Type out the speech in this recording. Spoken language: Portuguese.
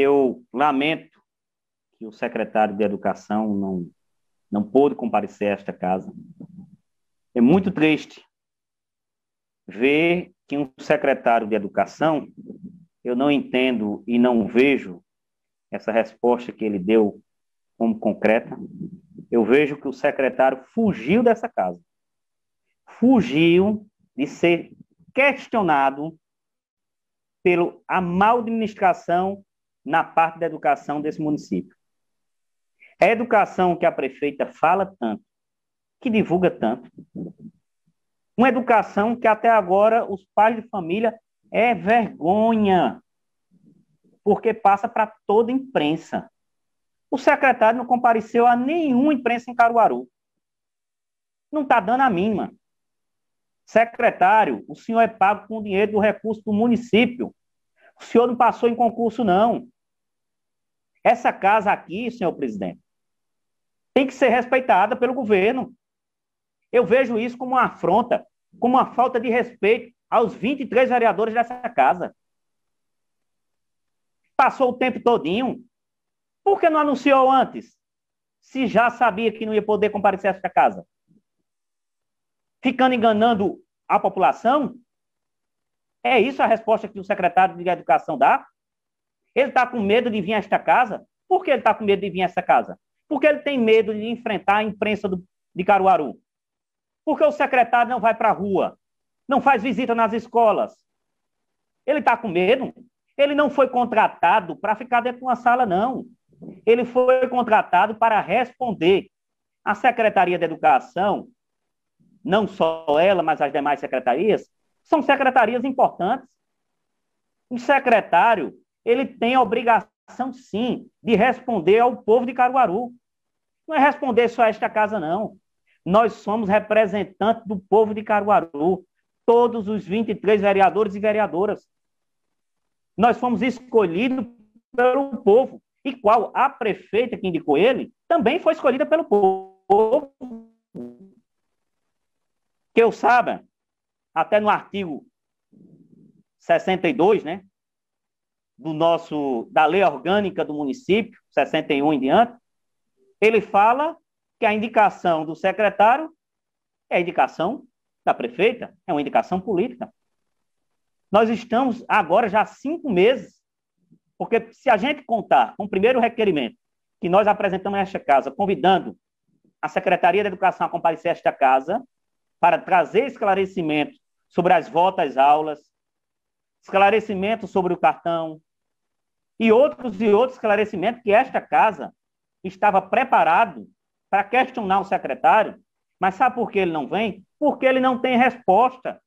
eu lamento que o secretário de Educação não, não pôde comparecer a esta casa. É muito triste ver que um secretário de Educação, eu não entendo e não vejo essa resposta que ele deu como concreta. Eu vejo que o secretário fugiu dessa casa. Fugiu de ser questionado pela mal administração na parte da educação desse município. É a educação que a prefeita fala tanto, que divulga tanto. Uma educação que até agora os pais de família é vergonha, porque passa para toda a imprensa. O secretário não compareceu a nenhuma imprensa em Caruaru. Não está dando a mínima. Secretário, o senhor é pago com dinheiro do recurso do município. O senhor não passou em concurso, não. Essa casa aqui, senhor presidente, tem que ser respeitada pelo governo. Eu vejo isso como uma afronta, como uma falta de respeito aos 23 vereadores dessa casa. Passou o tempo todinho. Por que não anunciou antes? Se já sabia que não ia poder comparecer a esta casa ficando enganando a população? É isso a resposta que o secretário de Educação dá? Ele está com medo de vir a esta casa? Por que ele está com medo de vir a esta casa? Porque ele tem medo de enfrentar a imprensa do, de Caruaru. Porque o secretário não vai para a rua, não faz visita nas escolas. Ele está com medo? Ele não foi contratado para ficar dentro de uma sala, não. Ele foi contratado para responder. A Secretaria de Educação não só ela, mas as demais secretarias, são secretarias importantes. O secretário, ele tem a obrigação, sim, de responder ao povo de Caruaru. Não é responder só a esta casa, não. Nós somos representantes do povo de Caruaru, todos os 23 vereadores e vereadoras. Nós fomos escolhidos pelo povo. E qual a prefeita que indicou ele também foi escolhida pelo povo que eu saiba, até no artigo 62, né, do nosso da lei orgânica do município, 61 em diante, ele fala que a indicação do secretário é a indicação da prefeita, é uma indicação política. Nós estamos agora já há cinco meses, porque se a gente contar com o primeiro requerimento que nós apresentamos nesta casa, convidando a Secretaria da Educação a comparecer a esta casa, para trazer esclarecimento sobre as voltas às aulas, esclarecimento sobre o cartão e outros e outros esclarecimentos que esta casa estava preparado para questionar o secretário, mas sabe por que ele não vem? Porque ele não tem resposta